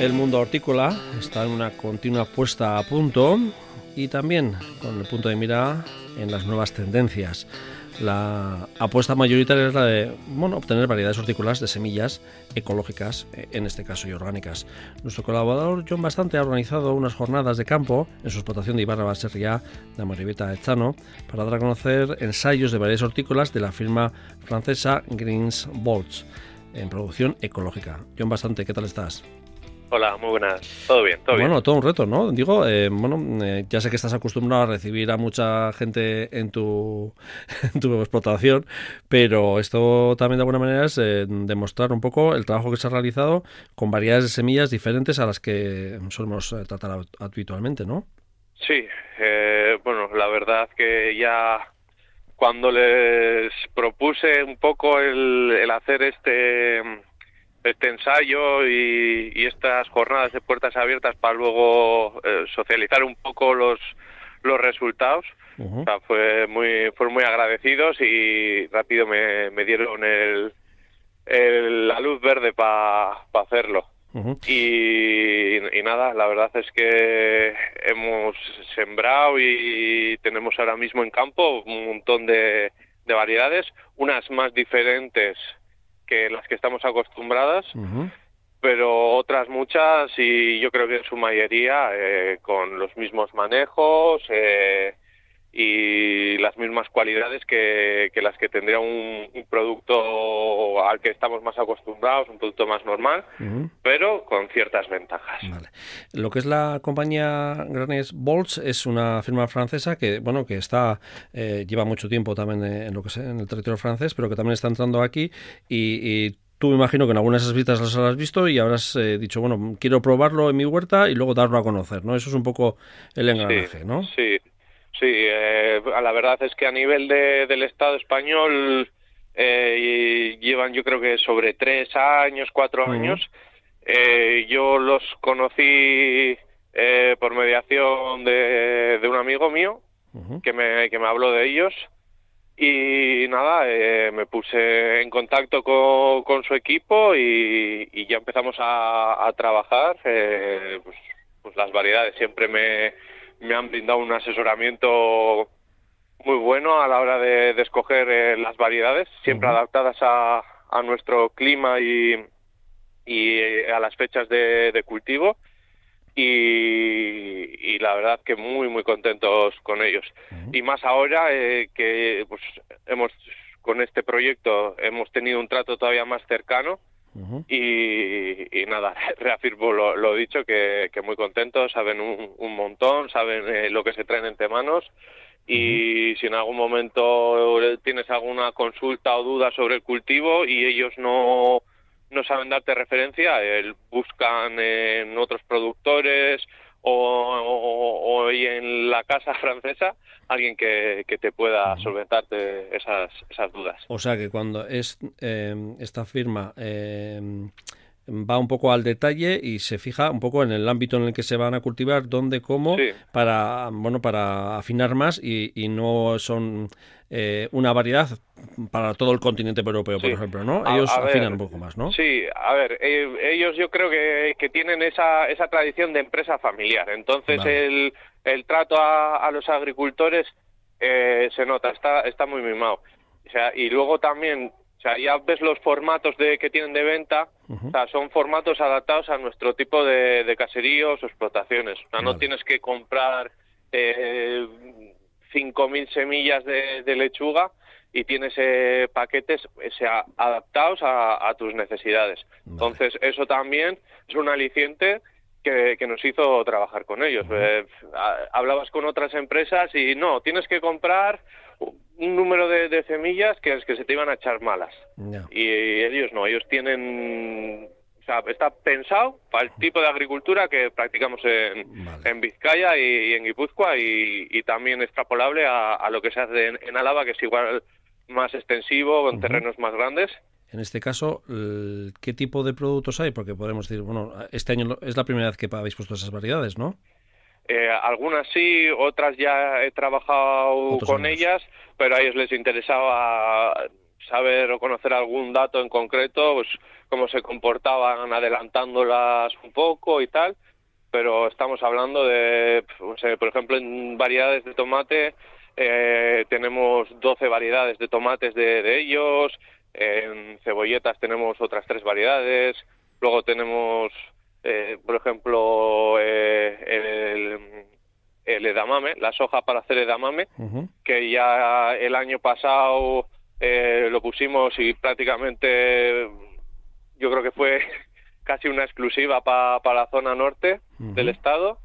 El mundo hortícola está en una continua puesta a punto y también con el punto de mira en las nuevas tendencias. La apuesta mayoritaria es la de bueno, obtener variedades hortícolas de semillas ecológicas, eh, en este caso y orgánicas. Nuestro colaborador John Bastante ha organizado unas jornadas de campo en su explotación de Ibarra Baserria de Amaribeta Echano para dar a conocer ensayos de variedades hortícolas de la firma francesa Greens Bolts en producción ecológica. John Bastante, ¿qué tal estás? Hola, muy buenas. Todo bien, todo bueno, bien. todo un reto, ¿no? Digo, eh, bueno, eh, ya sé que estás acostumbrado a recibir a mucha gente en tu, en tu explotación, pero esto también de alguna manera es eh, demostrar un poco el trabajo que se ha realizado con variedades de semillas diferentes a las que solemos eh, tratar habitualmente, ¿no? Sí, eh, bueno, la verdad que ya cuando les propuse un poco el, el hacer este este ensayo y, y, estas jornadas de puertas abiertas para luego eh, socializar un poco los los resultados uh -huh. o sea, fue muy fueron muy agradecidos y rápido me, me dieron el, el, la luz verde para pa hacerlo uh -huh. y, y, nada la verdad es que hemos sembrado y tenemos ahora mismo en campo un montón de, de variedades unas más diferentes que las que estamos acostumbradas, uh -huh. pero otras muchas y yo creo que en su mayoría eh, con los mismos manejos eh, y las mismas cualidades que, que las que tendría un, un, producto al que estamos más acostumbrados, un producto más normal, uh -huh. pero con ciertas ventajas. Vale. Lo que es la compañía Granes Bolts es una firma francesa que bueno que está eh, lleva mucho tiempo también en lo que es en el territorio francés, pero que también está entrando aquí y, y tú me imagino que en algunas de esas visitas las habrás visto y habrás eh, dicho, bueno, quiero probarlo en mi huerta y luego darlo a conocer, ¿no? Eso es un poco el engranaje, sí, ¿no? Sí, Sí, eh, la verdad es que a nivel de, del Estado español eh, llevan yo creo que sobre tres años, cuatro uh -huh. años. Eh, yo los conocí eh, por mediación de, de, un amigo mío uh -huh. que, me, que me habló de ellos y nada, eh, me puse en contacto con, con su equipo y, y, ya empezamos a, a trabajar. Eh, pues, pues las variedades siempre me me han brindado un asesoramiento muy bueno a la hora de, de escoger eh, las variedades, siempre uh -huh. adaptadas a, a, nuestro clima y, y eh, a las fechas de, de cultivo. Y, y, la verdad que muy, muy contentos con ellos. Uh -huh. Y más ahora eh, que pues, hemos, con este proyecto, hemos tenido un trato todavía más cercano. Uh -huh. y, y, nada, reafirmo lo, lo dicho, que, que, muy contentos, saben un, un montón, saben eh, lo que se traen entre manos y uh -huh. si en algún momento tienes alguna consulta o duda sobre el cultivo y ellos no, no saben darte referencia, eh, buscan en otros productores o, o, o, en la casa francesa alguien que, que te pueda solventarte esas, esas dudas. O sea que cuando es eh, esta firma eh, va un poco al detalle y se fija un poco en el ámbito en el que se van a cultivar, dónde, cómo, sí. para bueno para afinar más y, y no son eh, una variedad para todo el continente europeo, por sí. ejemplo, ¿no? Ellos a, a afinan ver, un poco más, ¿no? Sí, a ver, eh, ellos yo creo que, que, tienen esa, esa tradición de empresa familiar, entonces vale. el, el trato a, a los agricultores eh, se nota, está, está muy mimado. O sea, y luego también o sea, ya ves los formatos de, que tienen de venta, uh -huh. o sea, son formatos adaptados a nuestro tipo de, de caseríos o explotaciones. O sea, no vale. tienes que comprar eh, 5.000 semillas de, de, lechuga y tienes eh, paquetes o sea, adaptados a, a, tus necesidades. Vale. Entonces, eso también es un aliciente que, que nos hizo trabajar con ellos. Uh -huh. eh, hablabas con otras empresas y no, tienes que comprar un número de, de semillas que es que se te iban a echar malas. No. Y ellos no, ellos tienen o sea, está pensado para el tipo de agricultura que practicamos en, vale. en Vizcaya y, y, en Guipúzcoa y, y también extrapolable a, a, lo que se hace en, en, Álava, que es igual más extensivo, con uh -huh. terrenos más grandes. En este caso, ¿qué tipo de productos hay? Porque podemos decir, bueno, este año es la primera vez que habéis puesto esas variedades, ¿no? Eh, algunas sí, otras ya he trabajado con ellas, pero a ellos les interesaba saber o conocer algún dato en concreto, pues cómo se comportaban adelantándolas un poco y tal, pero estamos hablando de, por ejemplo, en variedades de tomate eh, tenemos 12 variedades de tomates de, ellos, en cebolletas tenemos otras tres variedades, luego tenemos, eh, por ejemplo, eh, el, el, edamame, la soja para hacer edamame, que ya el año pasado eh, lo pusimos y prácticamente yo creo que fue casi una exclusiva para la zona norte del estado.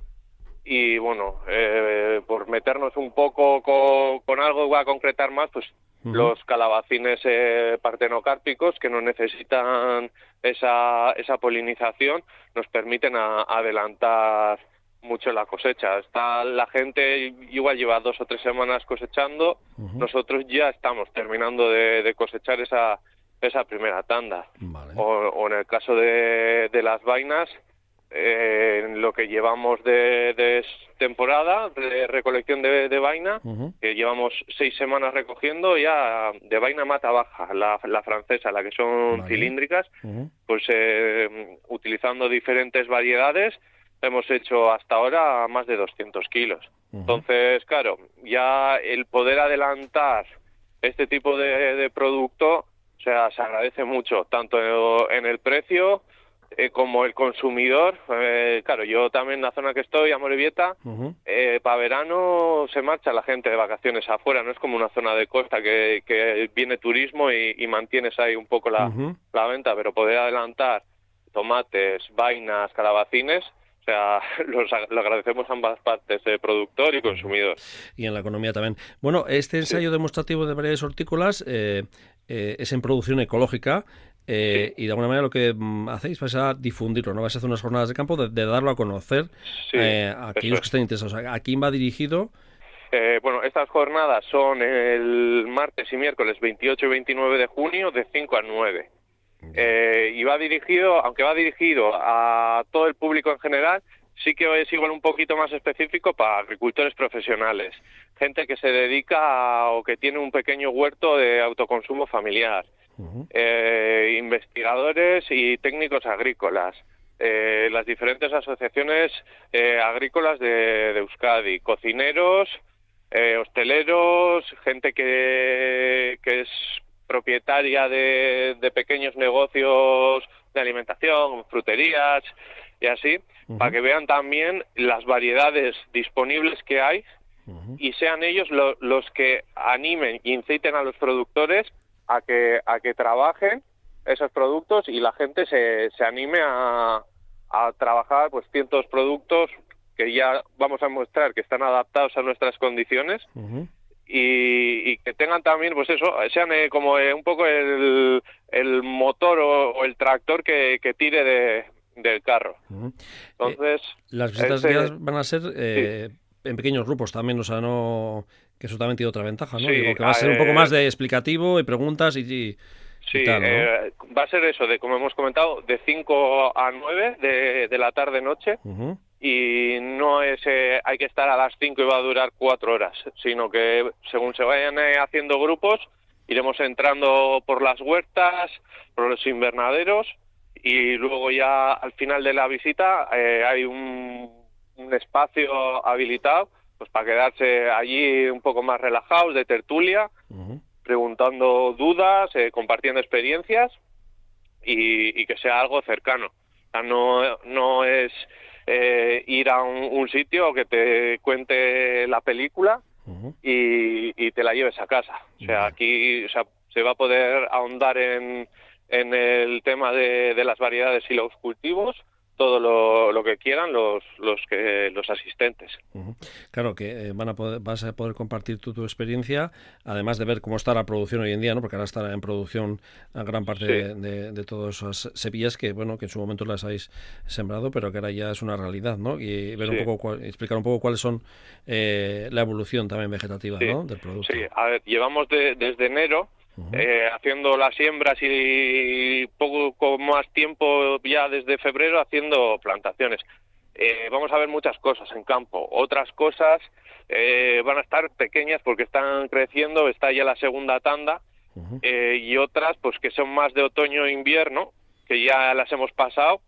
Y bueno, eh, por meternos un poco con, algo, voy a concretar más, pues los calabacines eh, partenocárpicos que no necesitan esa, esa polinización nos permiten adelantar mucho la cosecha. Está la gente igual lleva dos o tres semanas cosechando, nosotros ya estamos terminando de, cosechar esa esa primera tanda. O, en el caso de, de las vainas, eh, en lo que llevamos de, temporada de recolección de, vaina, que llevamos seis semanas recogiendo ya de vaina mata baja, la, francesa, la que son cilíndricas, pues eh, utilizando diferentes variedades hemos hecho hasta ahora más de 200 kilos. Entonces, claro, ya el poder adelantar este tipo de, producto, o sea, se agradece mucho, tanto en el precio eh, como el consumidor. Eh, claro, yo también en la zona que estoy, Amorebieta, eh, para verano se marcha la gente de vacaciones afuera, no es como una zona de costa que, que viene turismo y, mantienes ahí un poco la, la venta, pero poder adelantar tomates, vainas, calabacines, o sea, los, lo agradecemos ambas partes, productor y consumidor. Y en la economía también. Bueno, este ensayo demostrativo de variedades hortícolas eh, eh, es en producción ecológica. Eh, y de alguna manera lo que mm, hacéis vais a difundirlo, ¿no? Vais a hacer unas jornadas de campo de, darlo a conocer a aquellos que estén interesados. ¿A quién va dirigido? bueno, estas jornadas son el martes y miércoles 28 y 29 de junio de 5 a 9. Eh, y va dirigido, aunque va dirigido a todo el público en general, sí que es igual un poquito más específico para agricultores profesionales, gente que se dedica o que tiene un pequeño huerto de autoconsumo familiar, eh, investigadores y técnicos agrícolas, eh, las diferentes asociaciones agrícolas de, Euskadi, cocineros, hosteleros, gente que, que es propietaria de, pequeños negocios de alimentación, fruterías y así, para que vean también las variedades disponibles que hay y sean ellos los que animen e inciten a los productores a que, a que trabajen esos productos y la gente se, se anime a, a trabajar pues ciertos productos que ya vamos a mostrar que están adaptados a nuestras condiciones y, que tengan también, pues eso, sean eh, como eh, un poco el, el motor o, el tractor que, que tire de, del carro. Entonces... Eh, las visitas van a ser en pequeños grupos también, o sea, no... que eso también tiene otra ventaja, ¿no? Digo, que va a ser un poco más de explicativo y preguntas y... sí, va a ser eso, de como hemos comentado, de 5 a 9 de, de la tarde-noche y no es eh, hay que estar a las 5 y va a durar cuatro horas, sino que según se vayan eh, haciendo grupos, iremos entrando por las huertas, por los invernaderos y luego ya al final de la visita eh, hay un, un, espacio habilitado pues para quedarse allí un poco más relajados de tertulia, preguntando dudas, compartiendo experiencias y, y, que sea algo cercano. O sea, no, no es eh, ir a un, sitio que te cuente la película y, te la lleves a casa. O sea, aquí o sea, se va a poder ahondar en, en el tema de, de las variedades y los cultivos todo lo, que quieran los los que los asistentes. Claro que eh, van a poder, vas a poder compartir tu, tu, experiencia, además de ver cómo está la producción hoy en día, ¿no? Porque ahora está en producción a gran parte de, de, todas esas semillas que bueno que en su momento las habéis sembrado, pero que ahora ya es una realidad, ¿no? Y ver un poco explicar un poco cuáles son eh, la evolución también vegetativa, Del producto. Sí, a ver, llevamos desde enero eh, haciendo las siembras y poco más tiempo ya desde febrero haciendo plantaciones. eh, vamos a ver muchas cosas en campo. Otras cosas eh, van a estar pequeñas porque están creciendo, está ya la segunda tanda, eh, y otras pues que son más de otoño e invierno, que ya las hemos pasado,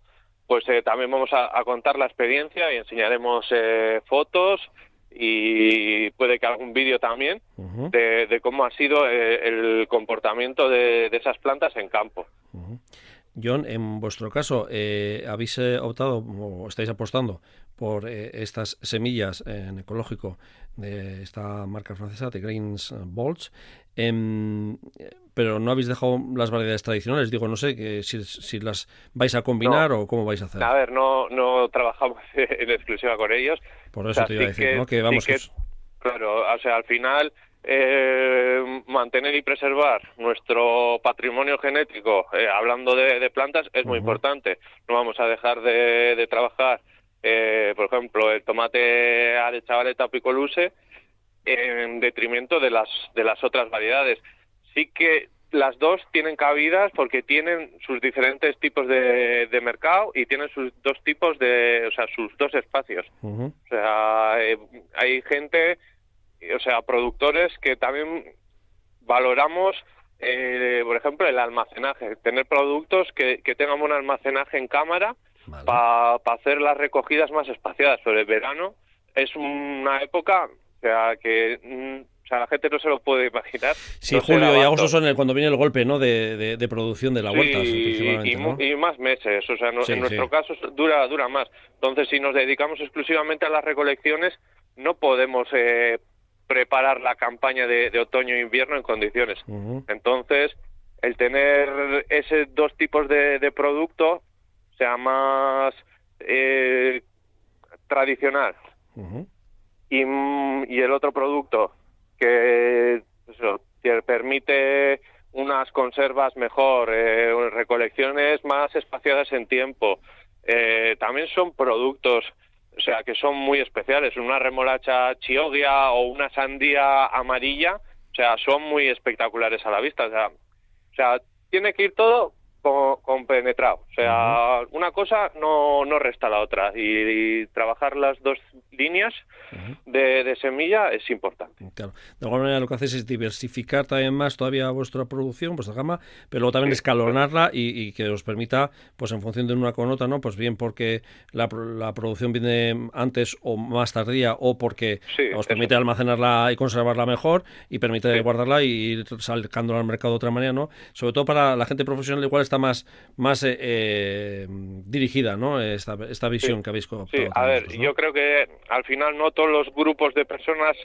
pues también vamos a, contar la experiencia y enseñaremos fotos y puede que algún vídeo también de, cómo ha sido el comportamiento de, esas plantas en campo. John, en vuestro caso, eh, ¿habéis eh, optado o estáis apostando por eh, estas semillas en ecológico de esta marca francesa, de Greens Bolts, em, pero no habéis dejado las variedades tradicionales? Digo, no sé que si, las vais a combinar o cómo vais a hacer. A ver, no, no trabajamos en exclusiva con ellos. Por eso te iba a decir, ¿no? Que vamos... claro, o sea, al final eh, mantener y preservar nuestro patrimonio genético, eh, hablando de, plantas, es muy importante. No vamos a dejar de, trabajar, eh, por ejemplo, el tomate de chavaleta picoluse en detrimento de las, de las otras variedades. Sí que las dos tienen cabidas porque tienen sus diferentes tipos de, mercado y tienen sus dos tipos de, o sea, sus dos espacios. O sea, eh, hay gente o sea, productores que también valoramos, eh, por ejemplo, el almacenaje, tener productos que, que tengan un almacenaje en cámara para hacer las recogidas más espaciadas. Sobre el verano es una época, o sea, que mm, o sea, la gente no se lo puede imaginar. Sí, julio y agosto son el, cuando viene el golpe ¿no? de, de, producción de la huerta. y, más meses. O sea, en nuestro caso dura, dura más. Entonces, si nos dedicamos exclusivamente a las recolecciones, no podemos eh, preparar la campaña de, otoño e invierno en condiciones. Entonces, el tener ese dos tipos de, de producto sea más eh, tradicional y, y, el otro producto que, permite unas conservas mejor, eh, recolecciones más espaciadas en tiempo. Eh, también son productos o sea, que son muy especiales. Una remolacha chiogia o una sandía amarilla, o sea, son muy espectaculares a la vista. O sea, o sea tiene que ir todo compenetrado. O sea, una cosa no, no resta la otra. Y, trabajar las dos líneas de, semilla es importante. Claro. De alguna manera lo que hacéis es diversificar también más todavía vuestra producción, vuestra gama, pero luego también escalonarla y, que os permita, pues en función de una con otra, ¿no? Pues bien porque la, la producción viene antes o más tardía o porque os permite almacenarla y conservarla mejor y permite guardarla y ir sacándola al mercado de otra manera, ¿no? Sobre todo para la gente profesional igual está más, más eh, eh, dirigida, ¿no? Esta, esta visión que habéis. Sí, a ver, yo creo que al final no todos los grupos de personas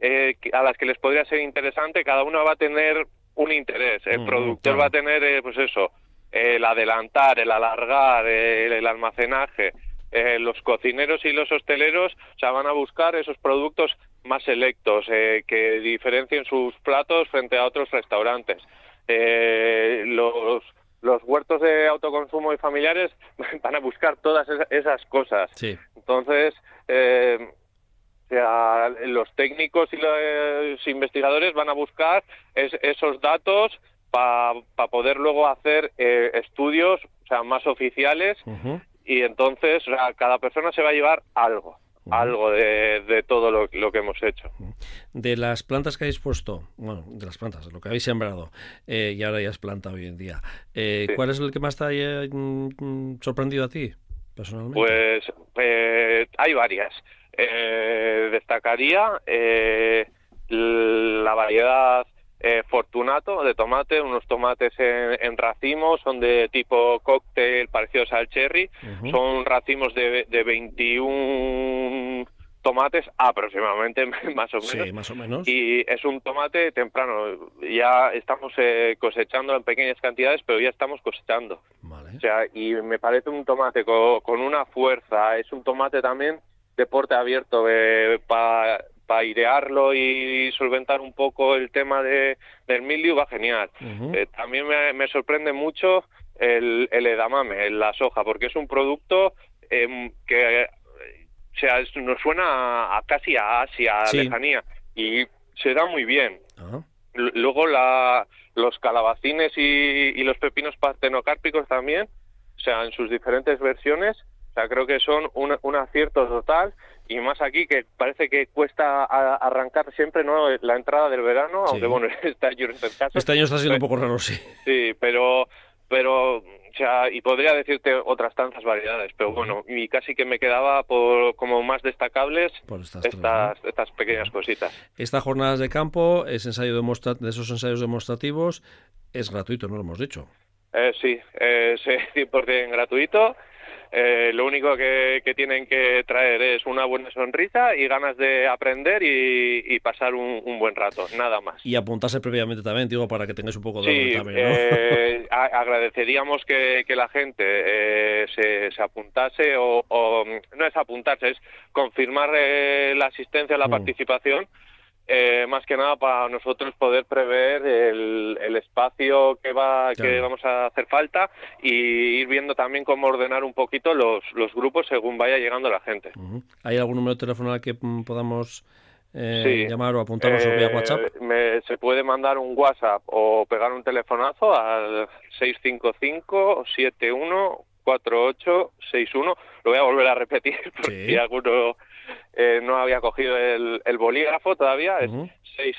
eh, a las que les podría ser interesante, cada uno va a tener un interés. El mm, productor va a tener, pues eso, el adelantar, el alargar, el, almacenaje. los cocineros y los hosteleros o sea, van a buscar esos productos más selectos que diferencien sus platos frente a otros restaurantes eh, los, los huertos de autoconsumo y familiares van a buscar todas esas cosas. Entonces, eh, los técnicos y los investigadores van a buscar esos datos para poder luego hacer eh, estudios o sea, más oficiales y entonces cada persona se va a llevar algo algo de, todo lo, que hemos hecho. De las plantas que habéis puesto, bueno, de las plantas, lo que habéis sembrado, eh, y ahora ya es planta hoy en día, eh, ¿cuál es el que más te ha eh, mm, sorprendido a ti, personalmente? Pues hay varias. destacaría la variedad eh, Fortunato de tomate, unos tomates en, racimos, son de tipo cóctel parecidos al cherry, son racimos de, de 21 tomates aproximadamente más o menos. más o menos. Y es un tomate temprano. Ya estamos eh, cosechando en pequeñas cantidades, pero ya estamos cosechando. O sea, y me parece un tomate con, una fuerza. Es un tomate también de porte abierto eh, para para airearlo y solventar un poco el tema de, del mildio va genial. Eh, también me, sorprende mucho el, el, edamame, la soja, porque es un producto em, que o sea, nos suena a, casi a Asia, a lejanía, y se da muy bien. Luego la, los calabacines y, y los pepinos partenocárpicos también, o sea, en sus diferentes versiones, sea, creo que son un, un acierto total y más aquí que parece que cuesta arrancar siempre no la entrada del verano, aunque bueno, este año es el caso. Este año está siendo un poco raro, sí. Sí, pero pero o sea, y podría decirte otras tantas variedades, pero bueno, y casi que me quedaba por como más destacables estas, estas, pequeñas cositas. Estas jornadas de campo, es ensayo de esos ensayos demostrativos, es gratuito, no lo hemos dicho. Eh, sí, es 100% gratuito eh, lo único que, tienen que traer es una buena sonrisa y ganas de aprender y, pasar un, buen rato, nada más. Y apuntarse previamente también, digo, para que tengáis un poco de sí, eh, agradeceríamos que, la gente eh, se, apuntase o, no es apuntarse, es confirmar la asistencia, la mm. participación eh, más que nada para nosotros poder prever el, espacio que va que vamos a hacer falta y ir viendo también cómo ordenar un poquito los, los grupos según vaya llegando la gente. ¿Hay algún número de teléfono al que mm, podamos eh, llamar o apuntarnos vía eh, WhatsApp? se puede mandar un WhatsApp o pegar un telefonazo al 655 71 4861. Lo voy a volver a repetir porque si alguno eh, no había cogido el, bolígrafo todavía, es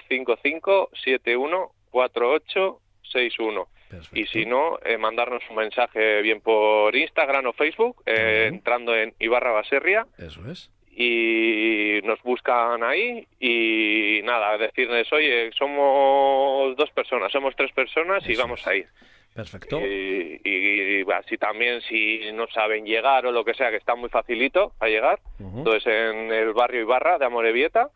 655-714861. Y si no, eh, mandarnos un mensaje bien por Instagram o Facebook, eh, entrando en Ibarra Baserria. Eso es. Y nos buscan ahí y nada, decirles, oye, somos dos personas, somos tres personas y vamos a ir. Perfecto. Y, así también si no saben llegar o lo que sea, que está muy facilito a llegar, entonces en el barrio Ibarra de Amorebieta,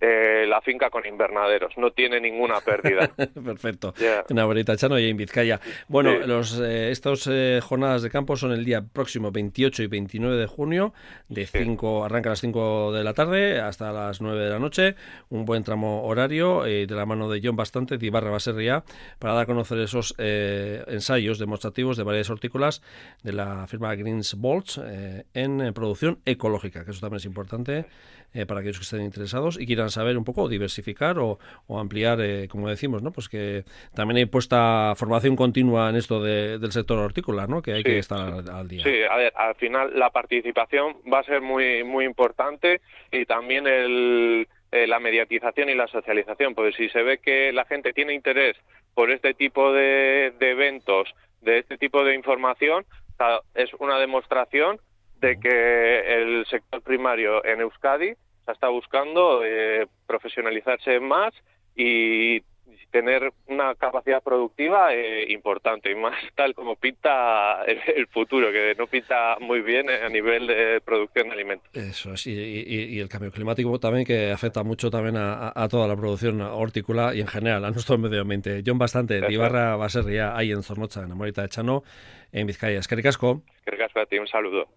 eh, la finca con invernaderos, no tiene ninguna pérdida. Perfecto. En Abuelita Chano y en Vizcaya. Bueno, los, eh, estas eh, jornadas de campo son el día próximo 28 y 29 de junio, de 5, arranca a las 5 de la tarde hasta las 9 de la noche, un buen tramo horario de la mano de John Bastante, de Ibarra Baserria, para dar a conocer esos ensayos demostrativos de varias hortícolas de la firma Greens Bolts en producción ecológica, que eso también es importante para aquellos que estén interesados y quieran saber un poco, diversificar o, ampliar, eh, como decimos, ¿no? Pues que también hay puesta formación continua en esto del sector hortícola, ¿no? Que hay que estar al, día. Sí, a ver, al final la participación va a ser muy, muy importante y también el, eh, la mediatización y la socialización, porque si se ve que la gente tiene interés por este tipo de, de eventos, de este tipo de información, es una demostración de que el sector primario en Euskadi está buscando eh, profesionalizarse más y tener una capacidad productiva eh, importante y más tal como pinta el, futuro, que no pinta muy bien a nivel de producción de alimentos. Eso es, y, el cambio climático también que afecta mucho también a, toda la producción hortícola y en general a nuestro medio ambiente. John Bastante, de Ibarra Baserria, ahí en Zornocha, en Amorita de Chano, en Vizcaya. Es que ricasco. a ti, un saludo.